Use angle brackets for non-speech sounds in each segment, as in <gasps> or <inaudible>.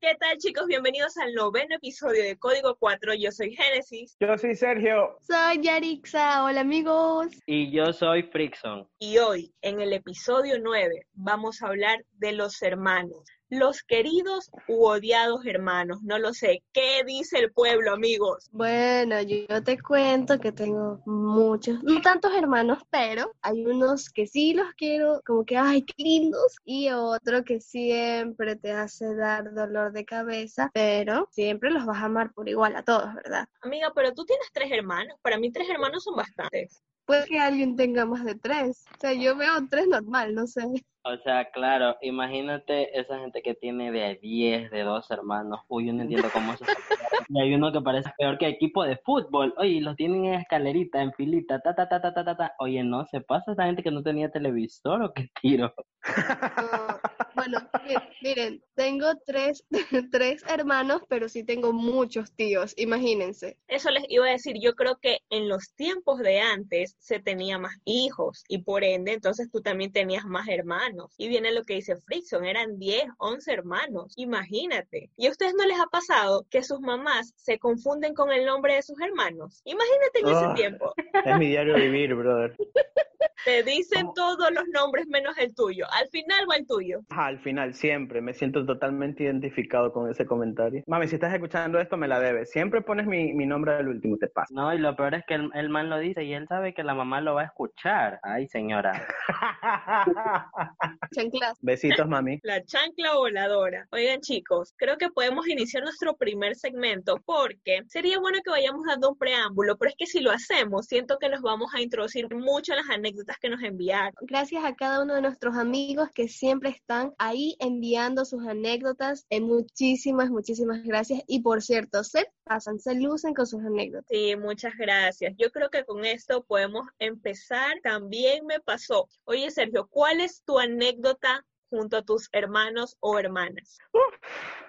¿Qué tal chicos? Bienvenidos al noveno episodio de Código 4. Yo soy Génesis Yo soy Sergio. Soy Yarixa, hola amigos. Y yo soy Frickson. y hoy en el episodio 9 vamos a hablar de los hermanos. Los queridos u odiados hermanos, no lo sé. ¿Qué dice el pueblo, amigos? Bueno, yo, te cuento que tengo muchos, no tantos hermanos, pero hay unos que sí los quiero, como que, ay, qué lindos, y otro que siempre te hace dar dolor de cabeza, pero siempre los vas a amar por igual a todos, ¿verdad? Amiga, pero tú tienes tres hermanos. Para mí tres hermanos son bastantes. Puede que alguien tenga más de tres, o sea, yo veo tres normal, no sé. O sea, claro, imagínate esa gente que tiene de 10, de dos hermanos. Uy, yo no entiendo cómo eso se <laughs> Y hay uno que parece peor que equipo de fútbol. Oye, los tienen en escalerita, en filita, ta, ta, ta, ta, ta, ta, ta. Oye, no, ¿se pasa esta gente que no tenía televisor o qué tiro? <laughs> No, bueno, miren, miren, tengo tres, <laughs> tres hermanos, pero sí tengo muchos tíos, imagínense. Eso les iba a decir, yo creo que en los tiempos de antes se tenía más hijos y por ende entonces tú también tenías más hermanos. Y viene lo que dice Frickson, eran 10, 11 hermanos, imagínate. ¿Y a ustedes no les ha pasado que sus mamás se confunden con el nombre de sus hermanos? Imagínate en ese Ah. tiempo. Es mi diario vivir, brother. <laughs> Te dicen ¿Cómo? todos los nombres menos el tuyo. Al final va el tuyo. Al final, siempre me siento totalmente identificado con ese comentario. Mami, si estás escuchando esto, me la debes. Siempre pones mi, mi nombre al último, te pasa. No, y lo peor es que el, el man lo dice y él sabe que la mamá lo va a escuchar. Ay, señora. <laughs> Chanclas. Besitos, mami. <laughs> La chancla voladora. Oigan chicos, creo que podemos iniciar nuestro primer segmento porque sería bueno que vayamos dando un preámbulo, pero es que si lo hacemos, siento que nos vamos a introducir mucho en las anécdotas que nos enviaron. Gracias a cada uno de nuestros amigos que siempre están ahí enviando sus anécdotas. Eh, muchísimas, muchísimas gracias. Y por cierto, se pasan, se lucen con sus anécdotas. Sí, muchas gracias. Yo creo que con esto podemos empezar. También me pasó. Oye, Sergio, ¿cuál es tu anécdota junto a tus hermanos o hermanas?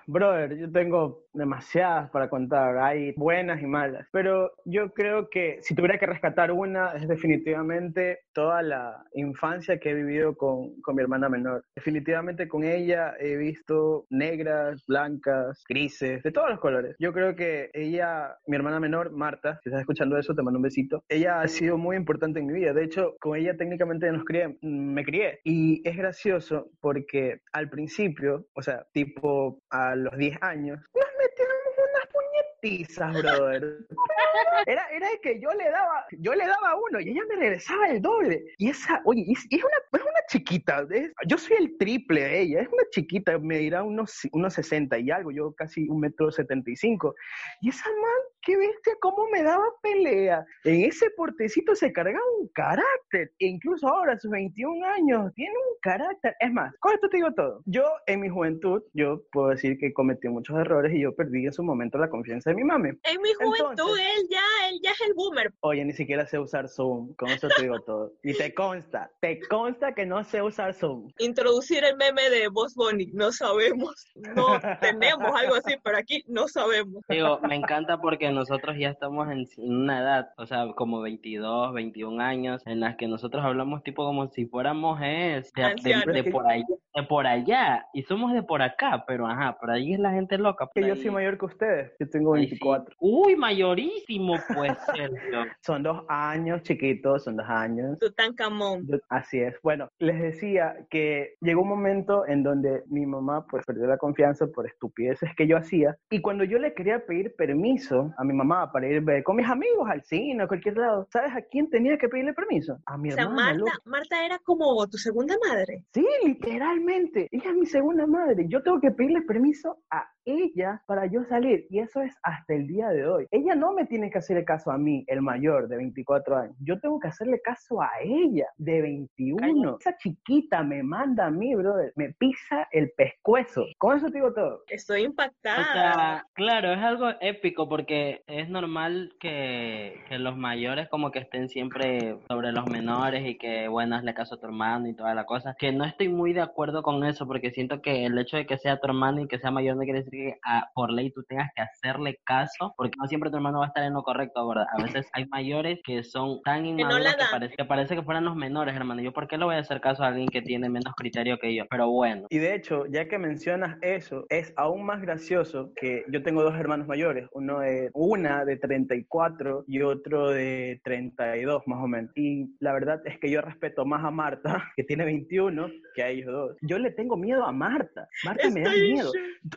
Brother, yo tengo demasiadas para contar, hay buenas y malas, pero yo creo que si tuviera que rescatar una es definitivamente toda la infancia que he vivido con, con mi hermana menor. Definitivamente con ella he visto negras, blancas, grises, de todos los colores. Yo creo que ella, mi hermana menor, Marta, si estás escuchando eso, te mando un besito. Ella ha sido muy importante en mi vida. De hecho, con ella técnicamente nos crié, me crié. Y es gracioso porque al principio, o sea, tipo a los 10 años, nos metíamos unas puñetizas, brother. <laughs> Era, era de que yo le daba, yo le daba uno y ella me regresaba el doble. Y esa, oye, es, es una, es una chiquita, es- yo soy el triple de ella, es una chiquita, me dirá unos, unos 60 y algo, yo casi un metro 75. Y esa man, qué bestia, cómo me daba pelea. En ese portecito se cargaba un carácter. E incluso ahora, a sus 21 años, tiene un carácter. Es más, con esto te digo todo. Yo, en mi juventud, yo puedo decir que cometí muchos errores y yo perdí en su momento la confianza de mi mami. En mi juventud, Entonces- él ya, él ya es el boomer. Oye, ni siquiera sé usar Zoom. Con eso te digo todo. Y te consta, te consta que no sé usar Zoom. Introducir el meme de Boss Bunny, no sabemos. No <laughs> tenemos algo así, pero aquí no sabemos. Digo, me encanta porque nosotros ya estamos en una edad, o sea, como 22, 21 años, en las que nosotros hablamos tipo como si fuéramos es, de, de- por allá, de por allá, y somos de por acá, pero ajá, por ahí es la gente loca. Que yo soy mayor que ustedes. Yo tengo ahí sí. 24. Uy, mayorísimo, pues, <laughs> Sergio. Son dos años, chiquitos, son dos años. Tutankamón. Yo- Así es. Bueno, les decía que llegó un momento en donde mi mamá pues perdió la confianza por estupideces que yo hacía y cuando yo le quería pedir permiso a mi mamá para ir ver con mis amigos al cine a cualquier lado, ¿sabes a quién tenía que pedirle permiso? A mi O sea, hermana. Marta. Marta era como tu segunda madre. Sí, literalmente. Ella es mi segunda madre. Yo tengo que pedirle permiso a ella para yo salir. Y eso es hasta el día de hoy. Ella no me tiene que hacer caso a mí, el mayor de 24 años. Yo tengo que hacerle caso a ella de 21. Esa chiquita me manda a mí, brother. Me pisa el pescuezo. Con eso te digo todo. Estoy O impactada. sea, claro, es algo épico porque es normal que, que los mayores como que estén siempre sobre los menores y que, bueno, hazle caso a tu hermano y toda la cosa. Que no estoy muy de acuerdo desacuerdo con eso porque siento que el hecho de que sea tu hermano y que sea mayor no quiere decir que ah, por ley tú tengas que hacerle caso, porque no siempre tu hermano va a estar en lo correcto, ¿verdad? A veces hay mayores que son tan inmaduros que, parece, que parece que fueran los menores, hermano. Yo, ¿por qué le voy a hacer caso a alguien que tiene menos criterio que yo? Pero bueno. Y de hecho, ya que mencionas eso, es aún más gracioso que yo tengo dos hermanos mayores, uno de una de 34 y otro de 32 más o menos. Y la verdad es que yo respeto más a Marta, <laughs> que tiene 21, que a ellos dos. Yo le tengo miedo a Marta. Marta me da miedo.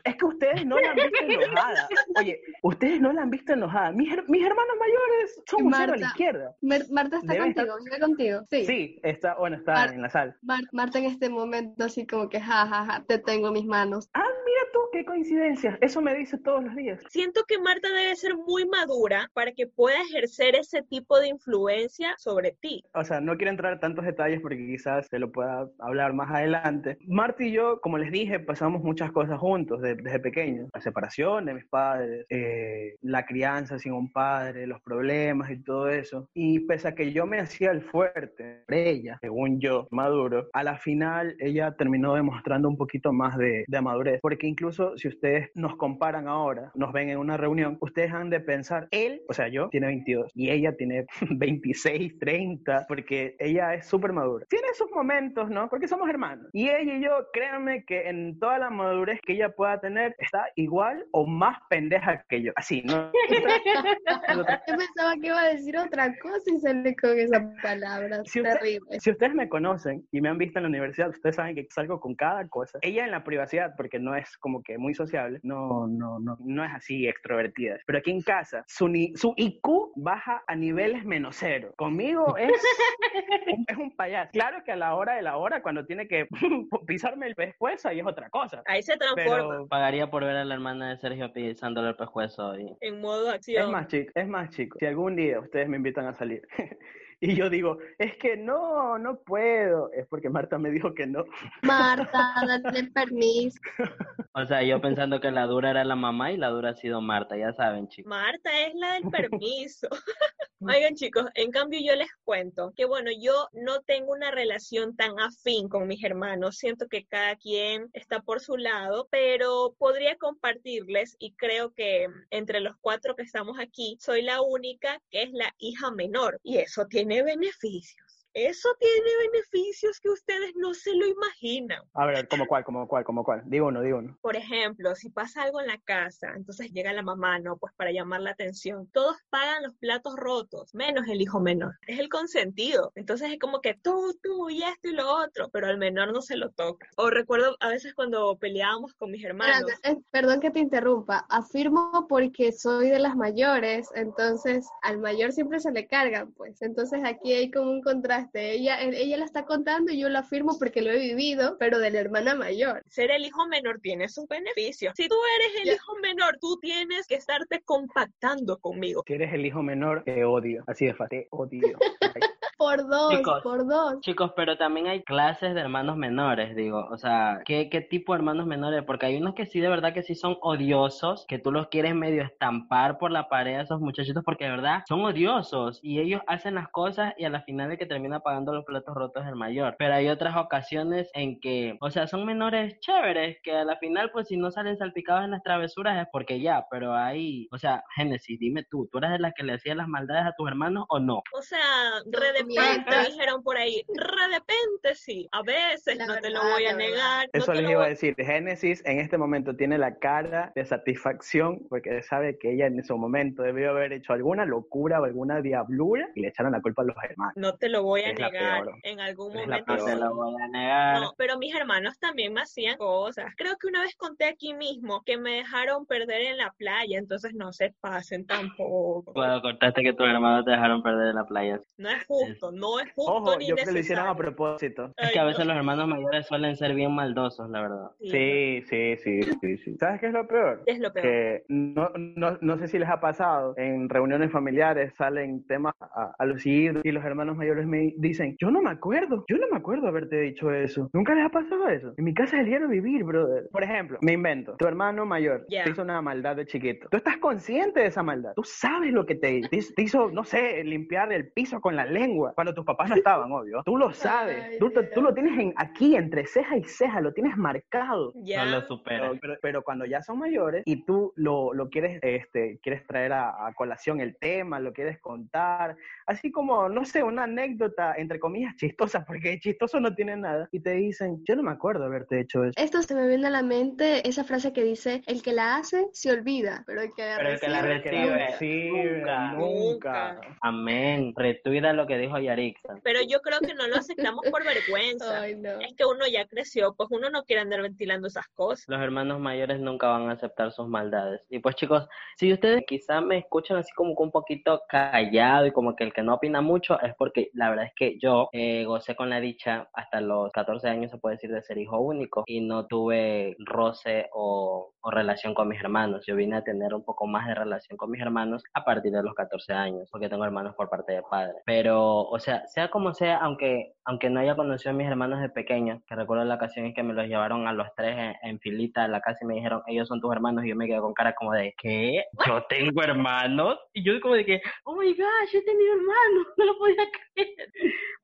Es que ustedes no la han visto <laughs> enojada. Oye, ustedes no la han visto enojada. Mis, mis hermanos mayores son un cero a la izquierda. Marta está contigo. Sí. sí, está, bueno, está en la sala. Marta en este momento así como que, jajaja, ja, ja, te tengo en mis manos. Ah, mira tú, qué coincidencia. Eso me dice todos los días. Siento que Marta debe ser muy madura para que pueda ejercer ese tipo de influencia sobre ti. O sea, no quiero entrar en tantos detalles porque quizás se lo pueda hablar más adelante. Marta y yo, como les dije, pasamos muchas cosas juntos desde, pequeños. La separación de mis padres, eh, la crianza sin un padre, los problemas y todo eso. Y pese a que yo me hacía el fuerte, ella, según yo, maduro, a la final ella terminó demostrando un poquito más de, de madurez. Porque incluso si ustedes nos comparan ahora, nos ven en una reunión, ustedes han de pensar, él, o sea, yo, tiene 22 y ella tiene <laughs> 26, 30, porque ella es súper madura. Tiene sus momentos, ¿no? Porque somos hermanos. Y ella y yo, créanme que en toda la madurez que ella pueda tener, está igual o más pendeja que yo. Así, ¿no? <laughs> yo pensaba que iba a decir otra cosa y sale con esa palabra. Si, terrible. si ustedes me conocen y me han visto en la universidad, ustedes saben que salgo con cada cosa. Ella en la privacidad, porque no es como que muy sociable, no, no, no, no es así extrovertida. Pero aquí en casa, su, su IQ baja a niveles menos cero. Conmigo es, <laughs> es un payaso. Claro que a la hora de la hora, cuando tiene que <laughs> <laughs> pisarme el pescuezo, ahí es otra cosa. Ahí se transforma. Pagaría por ver a la hermana de Sergio pisándole el pescuezo. Y... En modo acción. Es más chico, es más chico. Si algún día ustedes me invitan a salir <laughs> y yo digo, es que no, no puedo. Es porque Marta me dijo que no. Marta, dale <laughs> permiso. O sea, yo pensando que la dura era la mamá y la dura ha sido Marta, ya saben, chicos. Marta es la del permiso. Oigan, chicos, en cambio yo les cuento que, bueno, yo no tengo una relación tan afín con mis hermanos. Siento que cada quien está por su lado, pero podría compartirles y creo que entre los cuatro que estamos aquí, soy la única que es la hija menor y eso tiene beneficios. Eso tiene beneficios que ustedes no se lo imaginan. A ver, ¿cómo cuál, como cuál, como cuál? Digo uno, digo uno. Por ejemplo, si pasa algo en la casa, entonces llega la mamá, ¿no? Pues para llamar la atención. Todos pagan los platos rotos, menos el hijo menor. Es el consentido. Entonces es como que tú, tú y esto y lo otro, pero al menor no se lo toca. O recuerdo a veces cuando peleábamos con mis hermanos. Perdón que te interrumpa. Afirmo porque soy de las mayores, entonces al mayor siempre se le cargan, pues. Entonces aquí hay como un contraste ella, ella la está contando y yo la afirmo porque lo he vivido, pero de la hermana mayor. Ser el hijo menor tiene sus beneficios. Si tú eres el hijo menor, tú tienes que estarte compactando conmigo. Si eres el hijo menor, te odio. Así de fácil, te odio. <laughs> por dos, por dos. Chicos, pero también hay clases de hermanos menores, digo. O sea, ¿qué, ¿qué tipo de hermanos menores? Porque hay unos que sí, de verdad que sí son odiosos, que tú los quieres medio estampar por la pared a esos muchachitos porque de verdad son odiosos y ellos hacen las cosas y a la final de que termina pagando los platos rotos el mayor. Pero hay otras ocasiones en que, o sea, son menores chéveres que a la final, pues si no salen salpicados en las travesuras es porque ya, pero hay, o sea, Génesis, dime tú, ¿tú eres de las que le hacías las maldades a tus hermanos o no? O sea, re repente, dijeron por ahí, re repente sí, a veces, no te lo voy a negar. Eso les iba a decir, Génesis en este momento tiene la cara de satisfacción porque sabe que ella en ese momento debió haber hecho alguna locura o alguna diablura y le echaron la culpa a los hermanos. No te lo voy a negar en algún momento. No, pero mis hermanos también me hacían cosas. Creo que una vez conté aquí mismo que me dejaron perder en la playa, entonces no se pasen tampoco. Bueno, contaste que tus hermanos te dejaron perder en la playa. No es justo, no es justo Ojo, ni yo creo que lo hicieron a propósito. Es que a veces los hermanos mayores suelen ser bien maldosos, la verdad. Sí, sí, sí, sí, sí. ¿Sabes qué es lo peor? Es lo peor. Que no, no, no sé si les ha pasado, en reuniones familiares salen temas a, a lucir y los hermanos mayores me dicen, yo no me acuerdo, yo no me acuerdo haberte dicho eso. ¿Nunca les ha pasado eso? En mi casa es el diario vivir, brother. Por ejemplo, me invento, tu hermano mayor te hizo una maldad de chiquito. Tú estás consciente de esa maldad. Tú sabes lo que te, te, hizo, no sé, limpiar el piso con la lengua. Cuando tus papás no estaban, obvio. Tú lo sabes. Ay, tú, tú- lo tienes en, aquí, entre ceja y ceja, lo tienes marcado. Ya. No lo supera. Pero, pero- cuando ya son mayores y tú lo, lo quieres, este, quieres traer a, a colación el tema, lo quieres contar, así como, no sé, una anécdota, entre comillas, chistosa, <laughs> porque chistoso no tiene nada, y te dicen, yo no me acuerdo haberte hecho eso. Esto se me viene a la mente esa frase que dice, el que la hace se olvida, pero el que la Pero el que la recibe, recibe, nunca". recibe, nunca. nunca. Amén. Retuida lo que dijo Yarixa. Pero yo creo que no lo aceptamos por vergüenza. Ay, no. Es que uno ya creció, pues uno no quiere andar ventilando esas cosas. Los hermanos mayores nunca van a aceptar sus maldades. Y pues chicos, si ustedes quizá me escuchan así como que un poquito callado y como que el que no opina mucho, es porque la verdad es que yo eh, gocé con la dicha hasta los 14 años, se puede decir, de ser hijo único y no tuve roce o, o relación con mis hermanos. Yo vine a tener un poco más de relación con mis hermanos a partir de los 14 años, porque tengo hermanos por parte de padre. Pero, o sea, sea como sea, aunque, aunque no haya conocido a mis hermanos de pequeños, que recuerdo la ocasión en que me los llevaron a los tres en, en filita a la casa y me dijeron, ellos son tus hermanos, y yo me quedé con cara como de, ¿qué? ¿Yo tengo hermanos? Y yo como de que, oh my gosh, he tenido hermanos, no lo podía creer.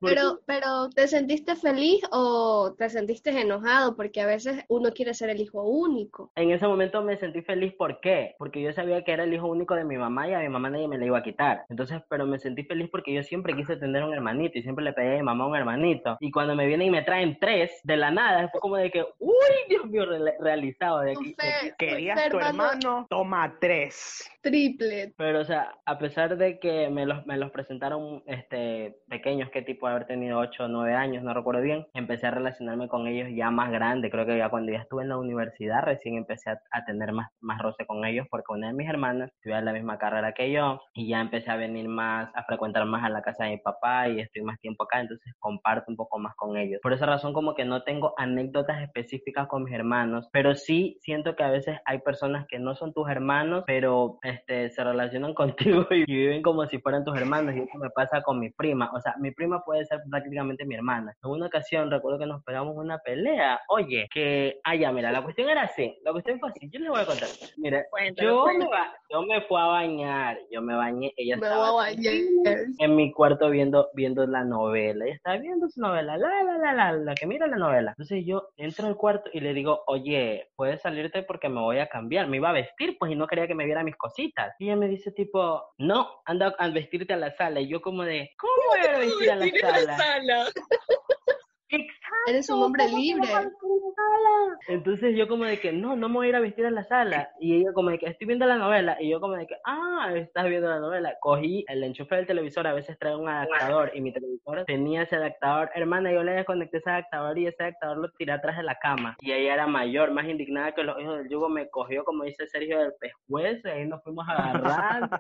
Pero, pero, ¿te sentiste feliz o te sentiste enojado? Porque a veces uno quiere ser el hijo único. En ese momento me sentí feliz, ¿por qué? Porque yo sabía que era el hijo único de mi mamá y a mi mamá nadie me la iba a quitar. Entonces, pero me sentí feliz porque yo siempre quise tener un hermanito y siempre le pedí a mi mamá un hermanito. Y cuando me vienen y me traen tres de la nada, fue como de que, uy, Dios mío, re- realizado de aquí. fe- Querías fe, tu hermano, toma tres. Triplet. Pero, o sea, a pesar de que me los, me los presentaron este, pequeños, que tipo de haber tenido 8 o 9 años, no recuerdo bien, empecé a relacionarme con ellos ya más grande. Creo que ya cuando ya estuve en la universidad recién empecé a, a tener más, más roce con ellos porque una de mis hermanas estudia la misma carrera que yo y ya empecé a venir más, a frecuentar más a la casa de mi papá y estoy más tiempo acá, entonces comparto un poco más con ellos. Por esa razón como que no tengo anécdotas específicas con mis hermanos, pero sí siento que a veces hay personas que no son tus hermanos, pero este, se relacionan <laughs> contigo y viven como si fueran tus hermanos y eso me pasa con mi prima. O sea, mi prima puede ser prácticamente mi hermana. En una ocasión recuerdo que nos pegamos una pelea. Oye, que, ah, ya, mira, la cuestión era así. La cuestión fue así. Yo les voy a contar. Mira, yo me, ba- yo me fui a bañar. Yo me bañé. Ella Me estaba a bañar. en mi cuarto viendo, viendo la novela. Ella estaba viendo su novela, la, la, la, la, la que mira la novela. Entonces yo entro al cuarto y le digo, oye, puedes salirte porque me voy a cambiar. Me iba a vestir, pues, y no quería que me viera mis cositas. Y ella me dice, tipo, no, anda a vestirte a la sala. Y yo como de, ¿cómo voy a ir a vestir a la sala. Exacto. Eres un hombre libre. Entonces yo como de que no, no me voy a ir a vestir a la sala. Y ella como de que estoy viendo la novela. Y yo como de que, ah, estás viendo la novela. Cogí el enchufe del televisor, a veces trae un adaptador. Y mi televisor tenía ese adaptador. Hermana, yo le desconecté ese adaptador y ese adaptador lo tiré atrás de la cama. Y ella era mayor, más indignada que los hijos del yugo. Me cogió, como dice Sergio, del pescuezo. Y ahí nos fuimos agarrando.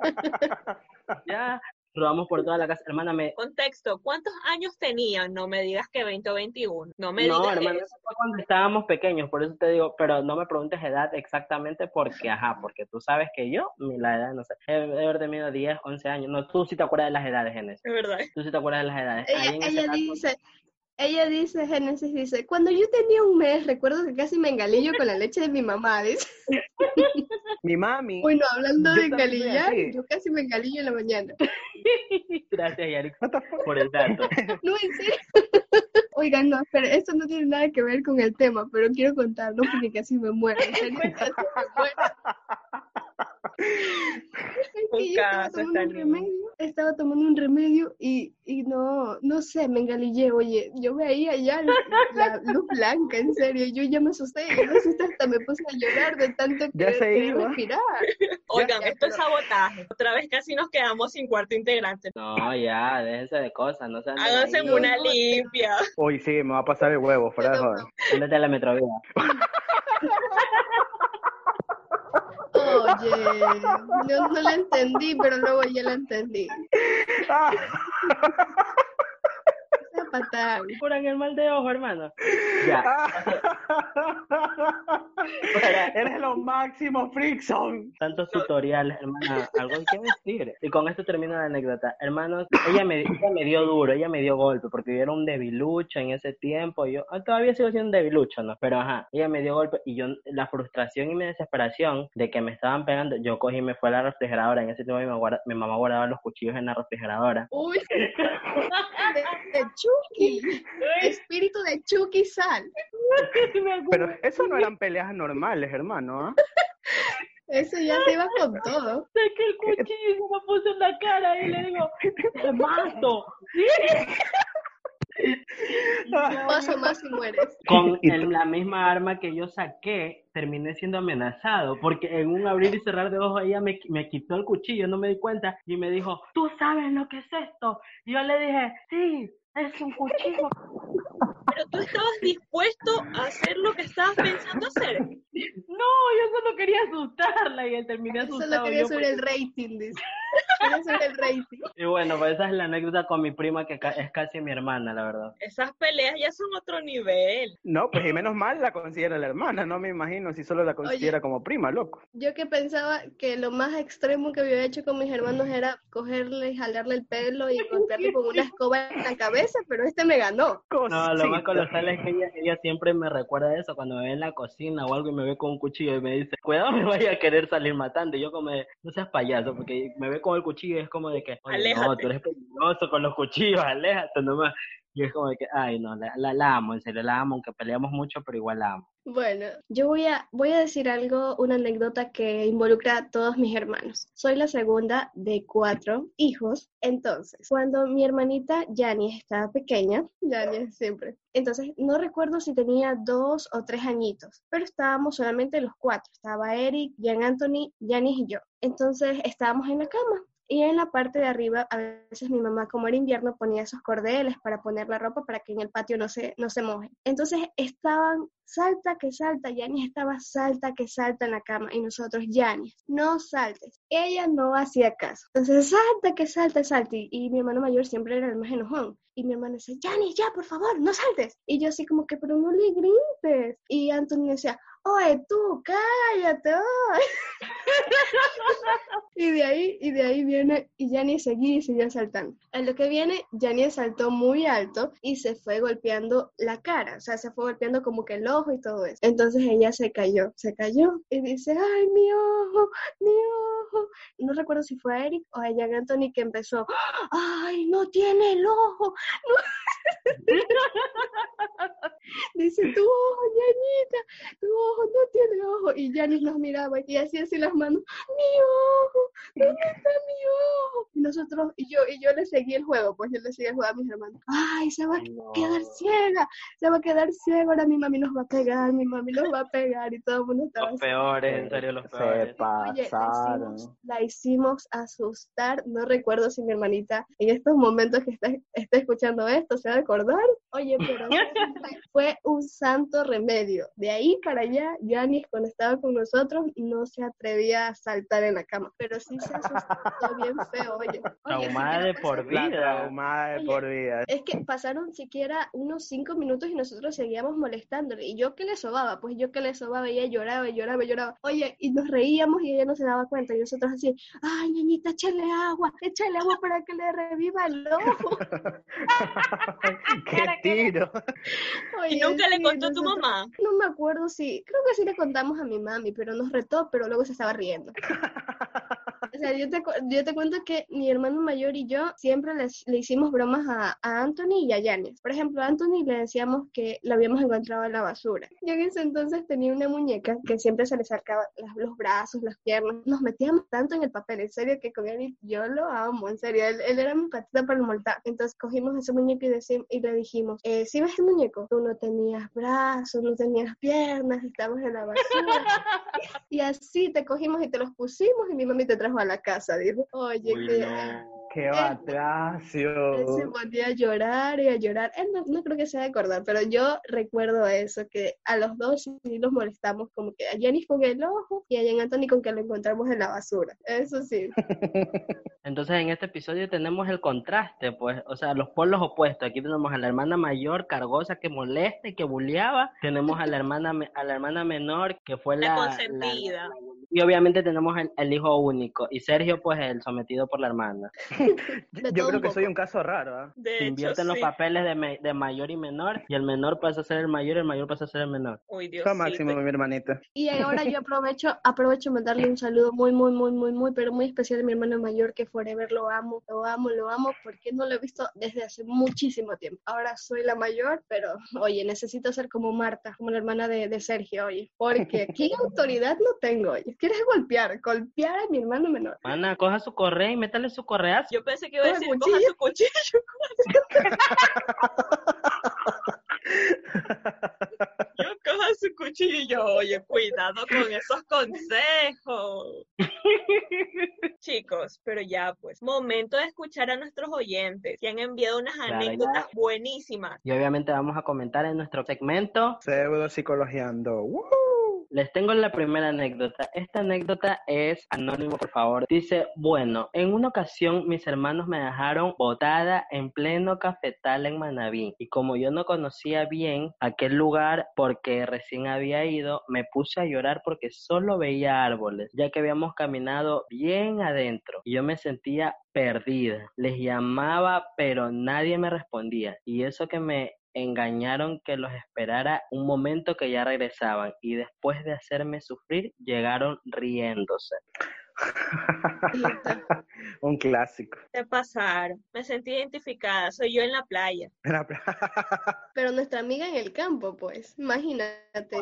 <laughs> ya, rodamos por toda la casa. Hermana, me, Contexto, ¿cuántos años tenían? No me digas que 20 o 21. No me no, digas hermano, eso. eso fue cuando estábamos pequeños, por eso te digo, pero no me preguntes edad exactamente porque, ajá, porque tú sabes que yo, mi la edad, no sé, he de haber tenido 10, 11 años, no, tú sí te acuerdas de las edades, Genesis, Es verdad. tú sí te acuerdas de las edades. Ella, en ella dice, ella dice, Génesis dice, cuando yo tenía un mes, recuerdo que casi me engalillo con la leche de mi mamá, dice. <laughs> Mi mami. Bueno, hablando de engalillar, yo casi me engalillo en la mañana. <laughs> Gracias, fuck? por el dato. <laughs> No, en serio. Oigan, no, pero esto no tiene nada que ver con el tema, pero quiero contarlo porque casi me muero. En serio, casi me muero. Es Un estaba caso, tomando un remedio, estaba tomando un remedio y, y no, no sé, me engalillé, oye, yo veía ya la, la luz blanca, en serio, yo ya me asusté, yo me asusté hasta me puse a llorar de tanto que Ya se querer iba. respirar. <laughs> Oigan, Ya, esto es pero- sabotaje. Otra vez casi nos quedamos sin cuarto integrante. No, ya, déjense de cosas, no sean Háganse ahí. una limpia. Uy, sí, me va a pasar el huevo, fuera de joder. Únete a la Metrovía. <laughs> Oye, no, no la entendí, pero luego ya la entendí. Ah. Esa patada. Curan el mal de ojo, hermano. Ya, Eres lo máximo, Frickson. Tantos tutoriales, hermana, algo hay que decir. Y con esto termino la anécdota. Hermanos, ella me, ella me dio duro, ella me dio golpe, porque yo era un debilucho en ese tiempo. Y yo ah, todavía sigo siendo un debilucho, ¿no? Pero ajá, ella me dio golpe y yo, la frustración y mi desesperación de que me estaban pegando, yo cogí y me fue a la refrigeradora. En ese tiempo mi mamá, guarda- mi mamá guardaba los cuchillos en la refrigeradora. Uy, <laughs> de, de Chucky. Espíritu de Chucky Sal. <laughs> Pero eso no eran peleas normales, hermano. ¿ah? Eso ya se iba con <laughs> todo. Saqué el cuchillo y se me puso en la cara y le digo, te mato. <laughs> Paso más y mueres. Con el- la misma arma que yo saqué, terminé siendo amenazado, porque en un abrir y cerrar de ojos ella me, me quitó el cuchillo, no me di cuenta, y me dijo, ¿tú sabes lo que es esto? Y yo le dije, sí, es un cuchillo. Pero tú estabas dispuesto a hacer lo que estabas pensando hacer. No, yo solo quería asustarla y terminé Solo asustado. quería yo, subir el rating, dice. <laughs> Subir el rating. Y bueno, pues esa es la anécdota con mi prima, que es casi mi hermana, la verdad. Esas peleas ya son otro nivel. No, pues y menos mal la considera la hermana, no me imagino si solo la considera como prima, loco. Yo que pensaba que lo más extremo que había hecho con mis hermanos era cogerle y jalarle el pelo y <laughs> golpearle con una escoba en la cabeza, pero este me ganó. No, lo más Cosita. colosal es que ella, ella siempre me recuerda eso cuando me ve en la cocina o algo y me ve con un cuchillo y me dice, cuidado me vaya a querer salir matando. Y yo como, no seas payaso, porque me ve con el cuchillo y es como de que, oye, no, tú eres peligroso con los cuchillos, <laughs> aléjate nomás. Y es como de que, ay, no, la, la, la amo, en serio, la amo, aunque peleamos mucho, pero igual la amo. Bueno, yo voy a, voy a decir algo, una anécdota que involucra a todos mis hermanos. Soy la segunda de cuatro hijos. Entonces, cuando mi hermanita Yani estaba pequeña, Yani siempre, entonces no recuerdo si tenía dos o tres añitos, pero estábamos solamente los cuatro. Estaba Eric, Jan Anthony, Yani y yo. Entonces estábamos en la cama. Y en la parte de arriba, a veces mi mamá, como era invierno, ponía esos cordeles para poner la ropa para que en el patio no se, no se moje. Entonces estaban salta que salta, Yanis estaba salta que salta en la cama y nosotros, Yanis, no saltes. Ella no hacía caso. Entonces, salta que salta, salta. Y, mi hermano mayor siempre era el más enojón. Y mi hermano decía, Yanis, ya, por favor, no saltes. Y yo así como que, pero no le grites. Y Antonio decía, oye, tú, cállate. oye". <laughs> y de ahí, y de ahí viene, y Yanis seguía y seguía saltando. En lo que viene, Yanis saltó muy alto y se fue golpeando la cara. O sea, se fue golpeando como que el ojo y todo eso. Entonces ella se cayó, se cayó y dice, ay, mi ojo, mi ojo. No recuerdo si fue a Eric o a Jan Anthony que empezó, ay, no tiene el ojo. no". <laughs> dice, tu ojo, Yanita, tu ojo no tiene ojo. Y Yanis nos miraba y hacía así las manos, mi ojo, ¿dónde está mi ojo? Y nosotros, y yo, y yo le seguí el juego, pues yo le seguí el juego a mis hermanos. Ay, se va a No. quedar ciega, se va a quedar ciega, ahora mi mami nos va a pegar, mi mami nos va a pegar y todo el mundo estaba Los así. peores, en serio, los Se peores. Oye, la pasaron. hicimos, la hicimos asustar. No recuerdo si mi hermanita en estos momentos que está, está escuchando esto se va a acordar. Oye, pero <laughs> fue, un santo remedio. De ahí para allá, Yanis cuando estaba con nosotros no se atrevía a saltar en la cama, pero sí se asustó bien feo, oye. Oye, Traumada de por vida. traumada de por vida. Es que pasaron siquiera unos cinco minutos y nosotros seguíamos molestándole. Y yo que le sobaba, pues yo que le sobaba ella lloraba y lloraba y lloraba. Oye, y nos reíamos y ella no se daba cuenta. Y nosotros así, ay, ñañita, échale agua, échale agua para que le reviva el ojo. <laughs> <laughs> ¡Qué tiro! ¿Y nunca le contó a tu mamá? No me acuerdo si, creo que sí le contamos a mi mami, pero nos retó, pero luego se estaba riendo. <laughs> O sea, yo te, yo te cuento que mi hermano mayor y yo siempre les- le hicimos bromas a, a Anthony y a Yanis. Por ejemplo, a Anthony le decíamos que lo habíamos encontrado en la basura. Yo en ese entonces tenía una muñeca que siempre se le sacaba los brazos, las piernas. Nos metíamos tanto en el papel, en serio, que con él yo lo amo, en serio. Él, él era mi patita para el moltar. Entonces cogimos ese muñeco y, decim- y le dijimos, eh, ¿sí ves el muñeco? Tú no tenías brazos, no tenías piernas, estabas en la basura. <laughs> Y así te cogimos y te los pusimos y mi mami te trajo a la casa, dijo. Oye, Uy, que... no. Qué batracio. Él se ponía a llorar y a llorar. Él no, no creo que se de acordar, pero yo recuerdo eso, que a los dos sí los molestamos, como que a Jenny con el ojo y a Jen Anthony con que lo encontramos en la basura. Eso sí. <laughs> Entonces en este episodio tenemos el contraste, pues, o sea, los polos opuestos. Aquí tenemos a la hermana mayor cargosa que molesta y que bulleaba. Tenemos a la hermana me- a la hermana menor que fue La la, consentida. la- y obviamente tenemos el, el hijo único y Sergio pues el sometido por la hermana. <laughs> Yo creo que soy un caso raro. De Se hecho, invierten los sí. papeles de, me- de mayor y menor y el menor pasa a ser el mayor y el mayor pasa a ser el menor. Uy, Dios máximo, mi hermanita. Y ahora yo <laughs> aprovecho, aprovecho mandarle un saludo muy, muy, muy, muy, muy, pero muy especial a mi hermano mayor, que forever lo amo, lo amo, lo amo, porque no lo he visto desde hace muchísimo tiempo. Ahora soy la mayor, pero oye, necesito ser como Marta, como la hermana de, de Sergio, oye, porque aquí <laughs> autoridad no tengo, oye. ¿Quieres golpear? Golpear a mi hermano menor. Mana, coja su correa y métale su correazo. Yo pensé que iba a decir, cuchillo. coja su cuchillo. <laughs> Yo coja su cuchillo y yo, oye, cuidado con esos consejos. <laughs> Chicos, pero ya pues, momento de escuchar a nuestros oyentes que han enviado unas Claro, anécdotas buenísimas. Y obviamente vamos a comentar en nuestro segmento Pseudo psicologiando. ¡Woohoo! Les tengo la primera anécdota. Esta anécdota es anónimo, por favor. Dice, bueno, en una ocasión mis hermanos me dejaron botada en pleno cafetal en Manabí. Y como yo no conocía bien aquel lugar porque recién había ido, me puse a llorar porque solo veía árboles, ya que habíamos caminado bien adentro. Y yo me sentía perdida. Les llamaba, pero nadie me respondía. Y eso que me engañaron que los esperara un momento que ya regresaban y después de hacerme sufrir llegaron riéndose. <laughs> Un clásico. de pasar. Me sentí identificada, soy yo en la playa. <laughs> <laughs> Pero nuestra amiga en el campo, pues, imagínate.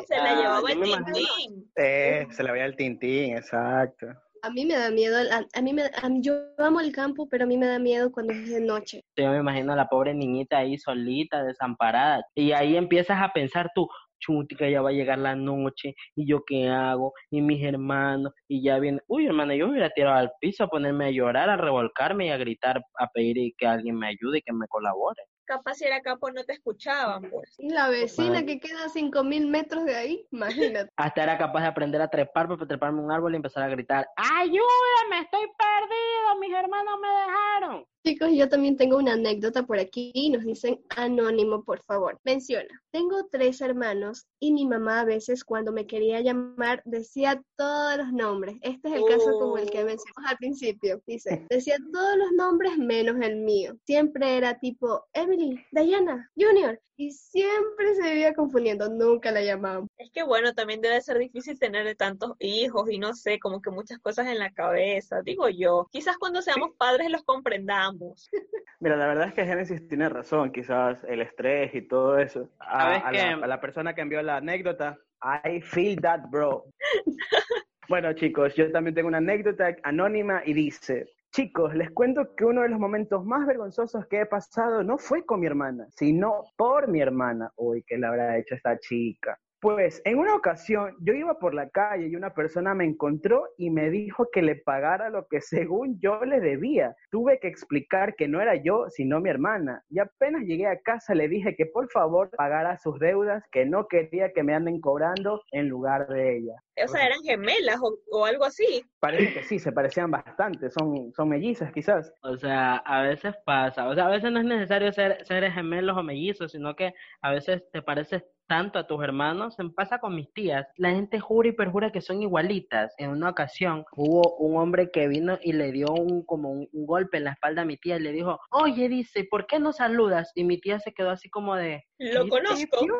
Se la Ah, llevaba yo el tintín. Eh, se le veía el tintín, exacto. A mí me da miedo, a, mí me, a yo amo el campo, pero a mí me da miedo cuando es de noche. Yo me imagino a la pobre niñita ahí solita, desamparada. Y ahí empiezas a pensar tú, chuti, que ya va a llegar la noche, y yo qué hago, y mis hermanos, y ya viene, uy hermana, yo me hubiera tirado al piso a ponerme a llorar, a revolcarme y a gritar, a pedir que alguien me ayude y que me colabore. Capaz si era campo no te escuchaban, pues. Y la vecina que queda a 5000 metros de ahí, imagínate. <laughs> Hasta era capaz de aprender a trepar para treparme a un árbol y empezar a gritar, ayúdame, estoy perdido, mis hermanos me dejaron. Chicos, yo también tengo una anécdota por aquí y nos dicen anónimo, por favor. Menciona, tengo tres hermanos y mi mamá a veces cuando me quería llamar decía todos los nombres. Este es el caso como el que Oh. mencionamos al principio. Dice, decía todos los nombres menos el mío. Siempre era tipo Emily, Diana, Junior. Y siempre se vivía confundiendo, nunca la llamaban. Es que bueno, también debe ser difícil tener tantos hijos y no sé, como que muchas cosas en la cabeza, digo yo. Quizás cuando seamos padres los comprendamos. <laughs> Mira, la verdad es que Génesis tiene razón, quizás el estrés y todo eso. A, ¿Sabes a qué? la, a la persona que envió la anécdota, I feel that, bro. <laughs> bueno, chicos, yo también tengo una anécdota anónima y dice, chicos, les cuento que uno de los momentos más vergonzosos que he pasado no fue con mi hermana, sino por mi hermana. Uy, ¿qué le habrá hecho esta chica? Pues en una ocasión yo iba por la calle y una persona me encontró y me dijo que le pagara lo que según yo le debía. Tuve que explicar que no era yo, sino mi hermana. Y apenas llegué a casa le dije que por favor pagara sus deudas, que no quería que me anden cobrando en lugar de ella. O sea, eran gemelas o, o algo así. Parece que sí, se parecían bastante, son, son mellizas quizás. O sea, a veces pasa, o sea, a veces no es necesario ser, ser gemelos o mellizos, sino que a veces te pareces tanto a tus hermanos. Me pasa con mis tías, la gente jura y perjura que son igualitas. En una ocasión hubo un hombre que vino y le dio un como un, un golpe en la espalda a mi tía y le dijo, oye, dice, ¿por qué no saludas? Y mi tía se quedó así como de, Lo conozco. Dios mío,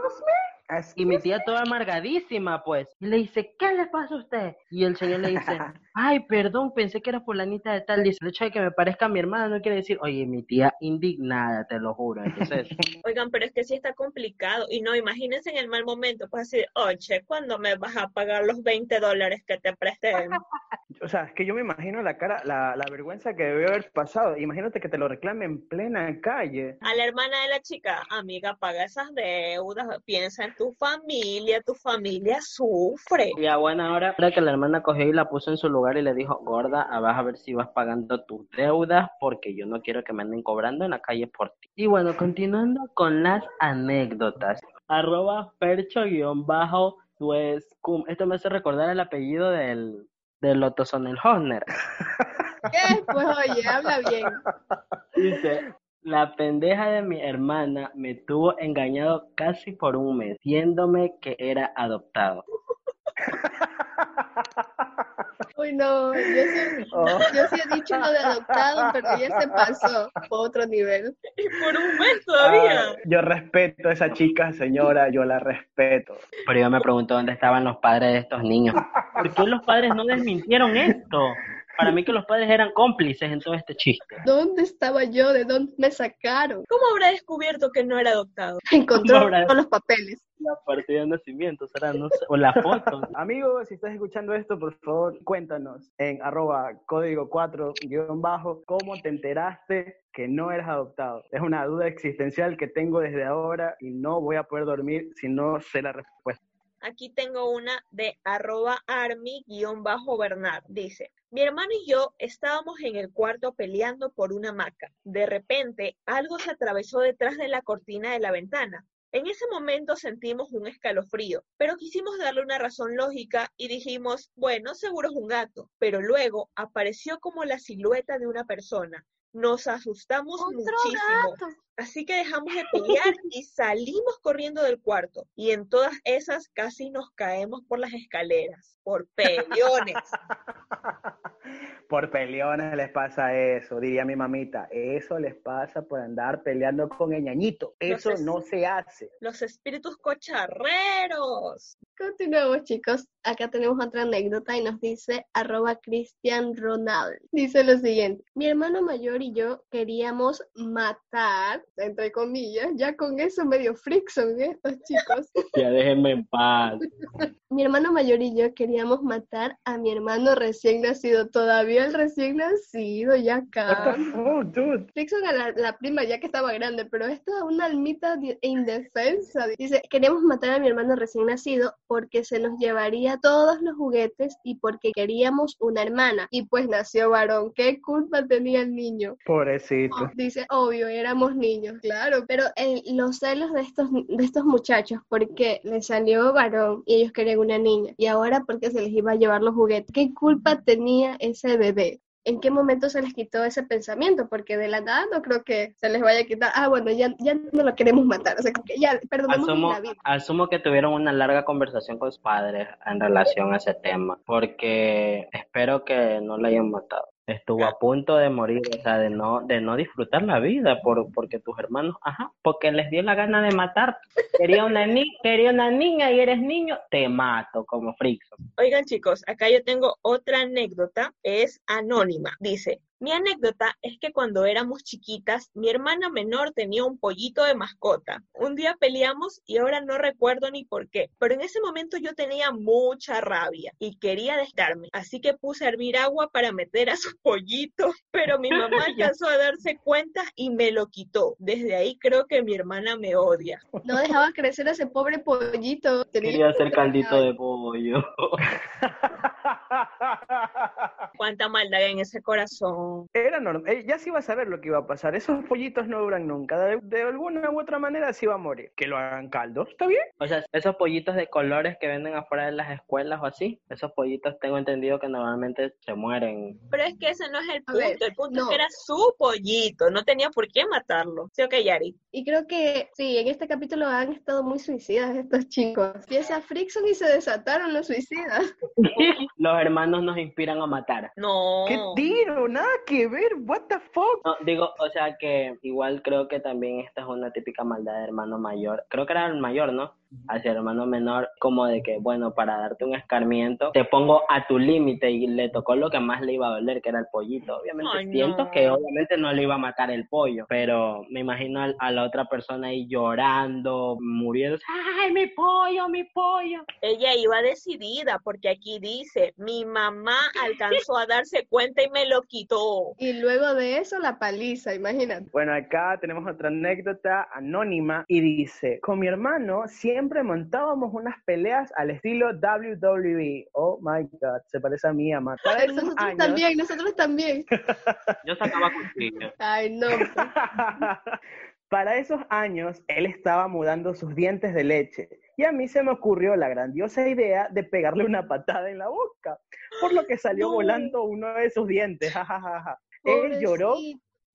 así y mi tía toda amargadísima, pues. Y le dice, ¿qué le pasa a usted? Y el señor le dice, <laughs> ay, perdón, pensé que era fulanita de tal. Dice, el hecho de que me parezca a mi hermana no quiere decir, oye, mi tía indignada, te lo juro. Entonces, <laughs> Oigan, pero es que sí está complicado. Y no, imagínense en el mal momento, pues decir, oye, ¿cuándo me vas a pagar los 20 dólares que te presté? <laughs> o sea, es que yo me imagino la cara, la, la vergüenza que debe haber pasado. Imagínate que te lo reclame en plena calle. A la hermana de la chica, amiga, paga esas deudas, piensa en tu familia, tu familia sufre. Y a buena hora, era que la hermana cogió y la puso en su lugar y le dijo, gorda, ah, vas a ver si vas pagando tus deudas porque yo no quiero que me anden cobrando en la calle por ti. Y bueno, continuando con las anécdotas. Arroba percho guion bajo Duescum. Esto me hace recordar el apellido del, del Otto Sonnenhorner. <laughs> ¿Qué? Pues oye, habla bien. Dice, la pendeja de mi hermana me tuvo engañado casi por un mes, diciéndome que era adoptado. <laughs> Uy, no, yo sí, Oh. yo sí he dicho lo de adoptado, pero ya se pasó a otro nivel. Y por un mes todavía. Ay, yo respeto a esa chica, señora, yo la respeto. Pero yo me pregunto dónde estaban los padres de estos niños. ¿Por qué los padres no desmintieron esto? Para mí que los padres eran cómplices en todo este chiste. ¿Dónde estaba yo? ¿De dónde me sacaron? ¿Cómo habrá descubierto que no era adoptado? <laughs> Encontró habrá- todos los papeles. La partida de nacimiento será, no sé, o la foto. <laughs> Amigo, si estás escuchando esto, por favor, cuéntanos en arroba código 4 guion bajo cómo te enteraste que no eras adoptado. Es una duda existencial que tengo desde ahora y no voy a poder dormir si no sé la respuesta. Aquí tengo una de arroba army-bernard. Dice, mi hermano y yo estábamos en el cuarto peleando por una hamaca. De repente, algo se atravesó detrás de la cortina de la ventana. En ese momento sentimos un escalofrío, pero quisimos darle una razón lógica y dijimos, bueno, seguro es un gato. Pero luego apareció como la silueta de una persona. Nos asustamos muchísimo. gato. Así que dejamos de pelear <laughs> y salimos corriendo del cuarto. Y en todas esas casi nos caemos por las escaleras, por peleones. <laughs> Por peleones les pasa eso, diría mi mamita. Eso les pasa por andar peleando con el ñañito. Eso no se hace. Los espíritus cocharreros. Continuamos, chicos. Acá tenemos otra anécdota y nos dice arroba Cristian Ronald. Dice lo siguiente. Mi hermano mayor y yo queríamos matar, entre comillas, ya con eso medio freak son estos chicos. Ya déjenme en paz. <laughs> Mi hermano mayor y yo queríamos matar a mi hermano recién nacido. Todavía el recién nacido, ya What the acá. fuck, dude? Frickson a la, la prima ya que estaba grande, pero esto es una almita di- indefensa. Dice, queremos matar a mi hermano recién nacido porque se nos llevaría todos los juguetes y porque queríamos una hermana. Y pues nació varón. ¿Qué culpa tenía el niño? Pobrecito. Dice, obvio, éramos niños, claro, pero eh, los celos de estos, de estos muchachos, porque les salió varón y ellos querían una niña, y ahora porque se les iba a llevar los juguetes, ¿qué culpa tenía ese bebé? ¿En qué momento se les quitó ese pensamiento? Porque de la nada no creo que se les vaya a quitar, ah, bueno, ya, ya no lo queremos matar, o sea, que ya, perdonemos Asumo, la vida. asumo que tuvieron una larga conversación con sus padres en relación a ese tema, porque espero que no la hayan matado. Estuvo a punto de morir, o sea, de no, de no disfrutar la vida, por, porque tus hermanos, ajá, porque les dio la gana de matar. Quería una, ni quería una niña y eres niño, te mato como Frickson. Oigan chicos, acá yo tengo otra anécdota, es anónima. Dice, mi anécdota es que cuando éramos chiquitas, mi hermana menor tenía un pollito de mascota. Un día peleamos y ahora no recuerdo ni por qué, pero en ese momento yo tenía mucha rabia y quería destarme, así que puse a hervir agua para meter a su <laughs> pollito, pero mi <laughs> mamá alcanzó a darse cuenta y me lo quitó. Desde ahí creo que mi hermana me odia. No dejaba crecer a ese pobre pollito. Tenía- Quería hacer caldito de pollo. <laughs> Cuánta maldad hay en ese corazón. Era normal. Ya se iba a saber lo que iba a pasar. Esos pollitos no duran nunca. De, de alguna u otra manera se iba a morir. Que lo hagan caldo. ¿Está bien? O sea, esos pollitos de colores que venden afuera de las escuelas o así, esos pollitos tengo entendido que normalmente se mueren. Pero es que ese no es el punto. ver, el punto no. es que era su pollito. No tenía por qué matarlo. ¿Sí o qué, Yari? Y creo que sí, en este capítulo han estado muy suicidas estos chicos. Empieza Frickson y se desataron los suicidas. <laughs> Los hermanos nos inspiran a matar. No. ¿Qué tiro? Nada que ver. What the fuck? No, digo, o sea que igual creo que también esta es una típica maldad de hermano mayor. Creo que era el mayor, ¿no? Hacia el hermano menor, como de que, bueno, para darte un escarmiento, te pongo a tu límite y le tocó lo que más le iba a doler, que era el pollito. Obviamente Ay, siento no. que obviamente no le iba a matar el pollo, pero me imagino al- a, la otra persona ahí llorando, muriendo, ¡ay, mi pollo, mi pollo! Ella iba decidida porque aquí dice, mi mamá alcanzó a darse cuenta y me lo quitó. Y luego de eso la paliza, imagínate. Bueno, acá tenemos otra anécdota anónima y dice, con mi hermano siempre montábamos unas peleas al estilo WWE. Oh my God, se parece a mí, amar. Para esos Nosotros años- también, nosotros también. <laughs> Yo sacaba cuchillo. <laughs> Ay, no. pues. <laughs> Para esos años, él estaba mudando sus dientes de leche y a mí se me ocurrió la grandiosa idea de pegarle una patada en la boca, por lo que salió No. volando uno de sus dientes. Él lloró.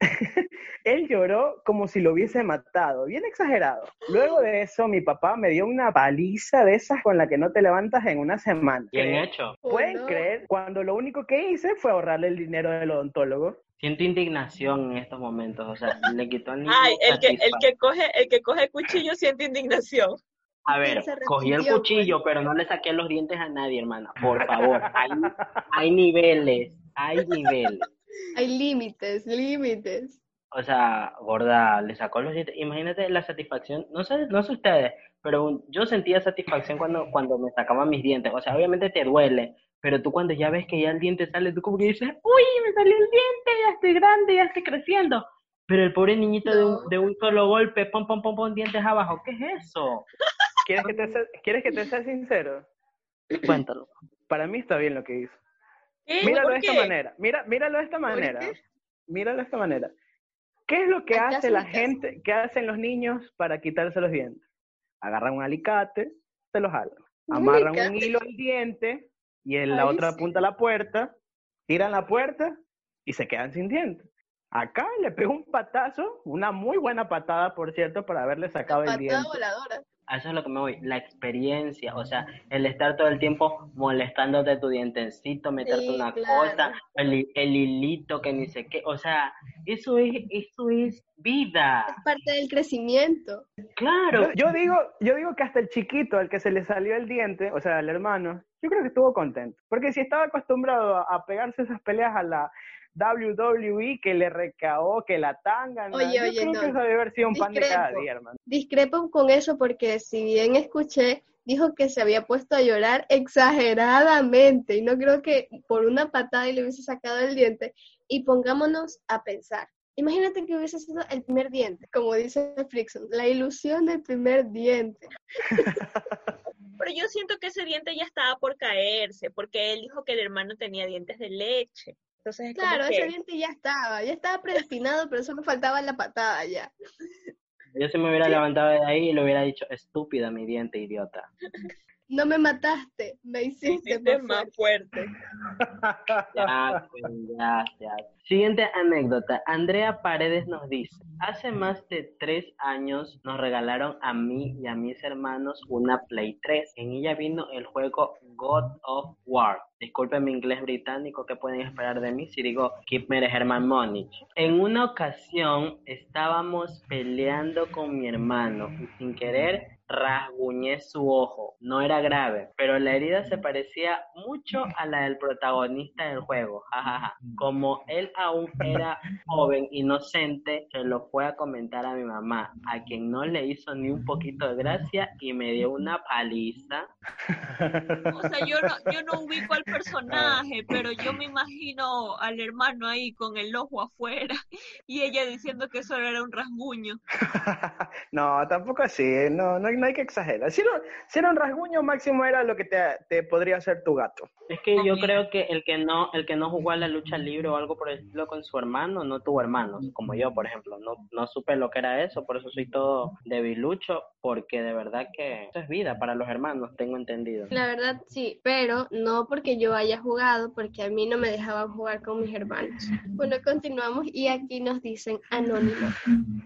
<laughs> él lloró como si lo hubiese matado, bien exagerado. Luego de eso, mi papá me dio una paliza de esas con la que no te levantas en una semana. Bien hecho. Oh, ¿Pueden no. creer cuando lo único que hice fue ahorrarle el dinero del odontólogo? Siento indignación en estos momentos, o sea, le quitó niño Ay, el que, el que coge, el que coge cuchillo siente indignación. A ver, cogí el cuchillo, pero no le saqué los dientes a nadie, hermana. Por favor, hay, hay niveles, hay niveles. Hay límites, límites. O sea, gorda, le sacó los dientes. Imagínate la satisfacción, no sé, no sé ustedes, pero yo sentía satisfacción cuando, cuando me sacaban mis dientes. O sea, obviamente te duele, pero tú cuando ya ves que ya el diente sale, tú como que dices, uy, me salió el diente, ya estoy grande, ya estoy creciendo. Pero el pobre niñito de, un, de un solo golpe, pom, pom, pom, pom, dientes abajo, ¿qué es eso? ¿Quieres que te sea, ¿quieres que te sea sincero? Cuéntalo. Para mí está bien lo que hizo. ¿Qué? Míralo ¿Por de esta manera. Mira, míralo de esta manera. Míralo de esta manera. ¿Qué es lo que hace la gente, qué hacen los niños para quitarse los dientes? Agarran un alicate, se los jalan. Amarran un hilo al diente y en la Ay, otra sí. punta la puerta, tiran la puerta y se quedan sin dientes. Acá le pegó un patazo, una muy buena patada, por cierto, para haberle sacado el diente. voladora. A eso es lo que me voy, la experiencia, o sea, el estar todo el tiempo molestándote tu dientecito, meterte Sí, una claro. cosa, el, el hilito que ni sé qué, o sea, eso es, eso es vida, Es parte del crecimiento. claro. Yo, yo digo, yo digo que hasta el chiquito, al que se le salió el diente, o sea, el hermano, yo creo que estuvo contento. Porque si estaba acostumbrado a, a pegarse esas peleas a la WWE, que le recaó, que la tanga, ¿no? Oye, yo oye, creo no. que eso debe haber sido un pan de cada Discrepo. día, hermano. Discrepo con eso porque si bien escuché, dijo que se había puesto a llorar exageradamente y no creo que por una patada y le hubiese sacado el diente. Y pongámonos a pensar. Imagínate que hubiese sido el primer diente, como dice Frickson, la ilusión del primer diente. <laughs> Pero yo siento que ese diente ya estaba por caerse, porque él dijo que el hermano tenía dientes de leche. Entonces es como Claro, que- ese diente ya estaba, ya estaba predestinado, pero solo faltaba la patada ya. Yo se me hubiera levantado de ahí y le hubiera dicho, estúpida mi diente, idiota. <laughs> No me mataste, me hiciste, hiciste más más fuerte. pues, ya, ya. Siguiente anécdota. Andrea Paredes nos dice, hace más de tres años nos regalaron a mí y a mis hermanos una Play 3. En ella vino el juego God of War. Disculpen mi inglés británico, ¿qué pueden esperar de mí si digo Keep me the Herman Monich? En una ocasión estábamos peleando con mi hermano y sin querer rasguñé su ojo. No era grave, pero la herida se parecía mucho a la del protagonista del juego. jajaja. Como él aún era joven, inocente, se lo fue a comentar a mi mamá, a quien no le hizo ni un poquito de gracia y me dio una paliza. O sea, yo no, yo no ubico al personaje, pero yo me imagino al hermano ahí con el ojo afuera y ella diciendo que eso era un rasguño. <laughs> no, tampoco así, no, no, no hay que exagerar. Si, no, si era un rasguño, máximo era lo que te, te podría hacer tu gato. Es que yo creo que el que no, el que no jugó a la lucha libre o algo por el estilo con su hermano, no tuvo hermanos, como yo, por ejemplo. No, no supe lo que era eso, por eso soy todo debilucho, porque de verdad que eso es vida para los hermanos, tengo entendido. La verdad sí, pero no porque yo haya jugado, porque a mí no me dejaban jugar con mis hermanos. Bueno, continuamos y aquí nos dicen anónimo.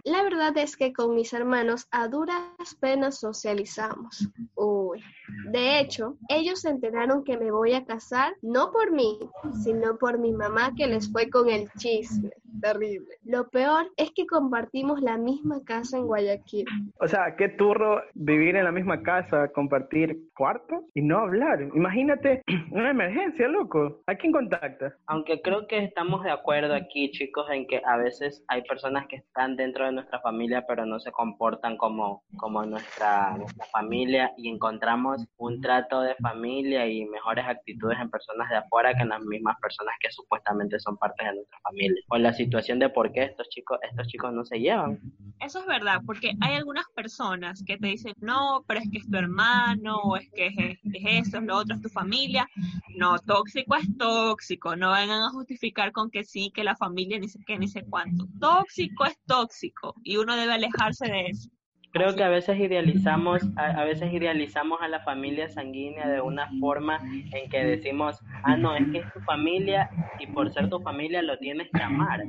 La verdad es que con mis hermanos a duras penas socializamos. Uy, De hecho, ellos se enteraron que me voy a casar no por mí, sino por mi mamá que les fue con el chisme. Terrible. Lo peor es que compartimos la misma casa en Guayaquil. O sea, qué turro vivir en la misma casa, compartir cuarto y no hablar. Imagínate <clears throat> una emergencia, loco. ¿A quién contactas? Aunque creo que estamos de acuerdo aquí, chicos, en que a veces hay personas que están dentro de nuestra familia, pero no se comportan como, como nuestra, nuestra familia y encontramos un trato de familia y mejores actitudes en personas de afuera que en las mismas personas que supuestamente son partes de nuestra familia. O la situación de por qué estos chicos, estos chicos no se llevan. Eso es verdad, porque hay algunas personas que te dicen, no, pero es que es tu hermano, o es que es, es eso, es lo otro, es tu familia. No, tóxico es tóxico, no vengan a justificar con que sí, que la familia ni sé qué, ni sé cuánto. Tóxico es tóxico y uno debe alejarse de eso. Creo que a veces idealizamos, a, a, veces idealizamos a la familia sanguínea de una forma en que decimos, ah, no, es que es tu familia y por ser tu familia lo tienes que amar.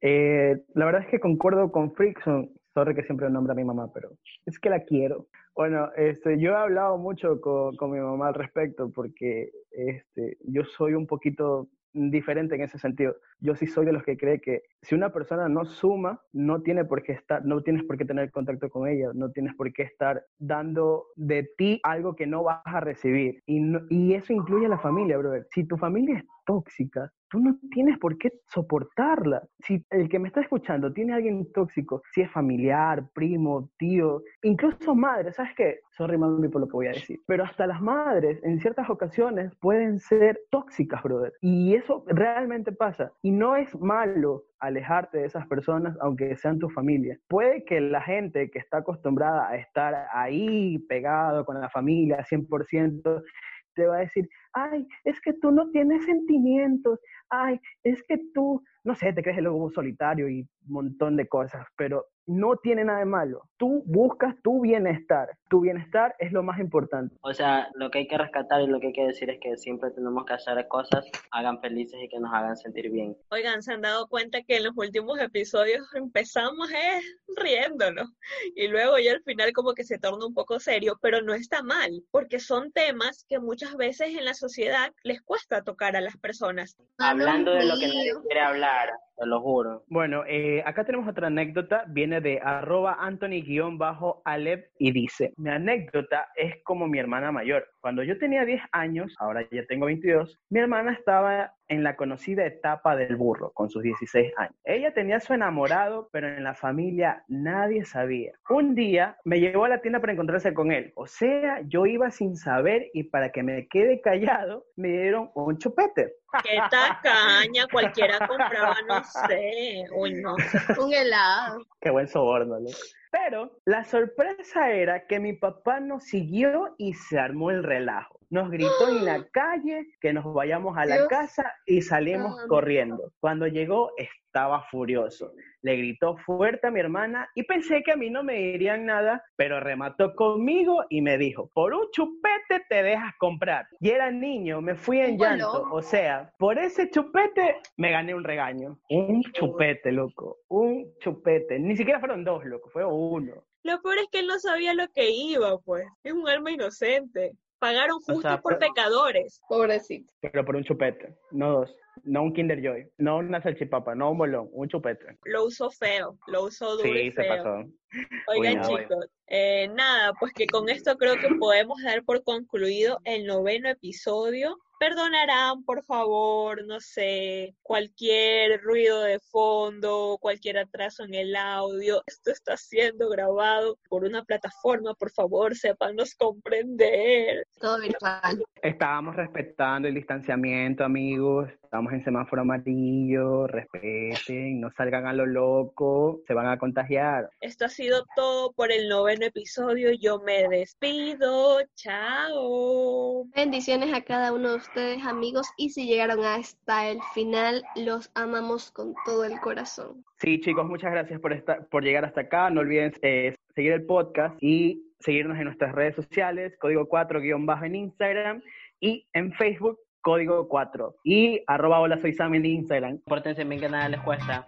Eh, la verdad es que concuerdo con Frickson. Sorry que siempre nombra a mi mamá, pero es que la quiero. Bueno, este, yo he hablado mucho con, con mi mamá al respecto porque este, yo soy un poquito diferente en ese sentido. Yo sí soy de los que cree que si una persona no suma, no tiene por qué estar, no tienes por qué tener contacto con ella, no tienes por qué estar dando de ti algo que no vas a recibir. Y, no, y eso incluye a la familia, brother. Si tu familia tóxica, tú no tienes por qué soportarla. Si el que me está escuchando tiene alguien tóxico, si es familiar, primo, tío, incluso madre, ¿sabes qué? Sorry, mami, por lo que voy a decir. Pero hasta las madres, en ciertas ocasiones, pueden ser tóxicas, brother. Y eso realmente pasa. Y no es malo alejarte de esas personas, aunque sean tu familia. Puede que la gente que está acostumbrada a estar ahí pegado con la familia 100%, te va a decir, ay, es que tú no tienes sentimientos, ay, es que tú, no sé, te crees el lobo solitario y un montón de cosas, pero no tiene nada de malo. Tú buscas tu bienestar. Tu bienestar es lo más importante. O sea, lo que hay que rescatar y lo que hay que decir es que siempre tenemos que hacer cosas hagan felices y que nos hagan sentir bien. Oigan, se han dado cuenta que en los últimos episodios empezamos eh, riéndonos y luego ya al final como que se torna un poco serio, pero no está mal, porque son temas que muchas veces en la sociedad les cuesta tocar a las personas. Hablando de lo que nadie quiere hablar, te lo juro. Bueno, eh, acá tenemos otra anécdota, viene de arroba Anthony-Alep y dice, mi anécdota es como mi hermana mayor. Cuando yo tenía 10 años, ahora ya tengo 22, mi hermana estaba en la conocida etapa del burro, con sus 16 años. Ella tenía su enamorado, pero en la familia nadie sabía. Un día me llevó a la tienda para encontrarse con él. O sea, yo iba sin saber y para que me quede callado, me dieron un chupete. Qué tacaña, cualquiera compraba, no sé, uy, no. <laughs> Un helado. Qué buen soborno, ¿no? Pero la sorpresa era que mi papá nos siguió y se armó el relajo. Nos gritó en la <gasps> calle que nos vayamos a la Dios. casa y salimos corriendo. Cuando llegó estaba furioso. Le gritó fuerte a mi hermana y pensé que a mí no me dirían nada, pero remató conmigo y me dijo, por un chupete te dejas comprar. Y era niño, me fui en llanto. O sea, por ese chupete me gané un regaño. Un chupete, loco. Un chupete. Ni siquiera fueron dos, loco. Fue uno. Lo peor es que él no sabía lo que iba, pues. Es un alma inocente. Pagaron justo sea, por pero- pecadores. Pobrecito. Pero por un chupete, no dos. No un Kinder Joy, no una salchipapa, no un bolón, un chupete. Lo usó feo, lo usó duro y Sí, se feo. pasó. Oigan, Uy, no, chicos, eh, nada, pues que con esto creo que podemos dar por concluido el noveno episodio. Perdonarán, por favor, no sé, cualquier ruido de fondo, cualquier atraso en el audio. Esto está siendo grabado por una plataforma, por favor, sépanos comprender. Todo virtual. Estábamos respetando el distanciamiento, amigos. Estamos en semáforo amarillo. Respeten, no salgan a lo loco. Se van a contagiar. Esto ha sido todo por el noveno episodio. Yo me despido. Chao. Bendiciones a cada uno de ustedes, amigos. Y si llegaron hasta el final, los amamos con todo el corazón. Sí, chicos, muchas gracias por, estar, por llegar hasta acá. No olviden eh, seguir el podcast y seguirnos en nuestras redes sociales, código 4-bajo en Instagram y en Facebook, código 4. Y arroba hola soy Sam en Instagram. Pórtense bien que nada les cuesta.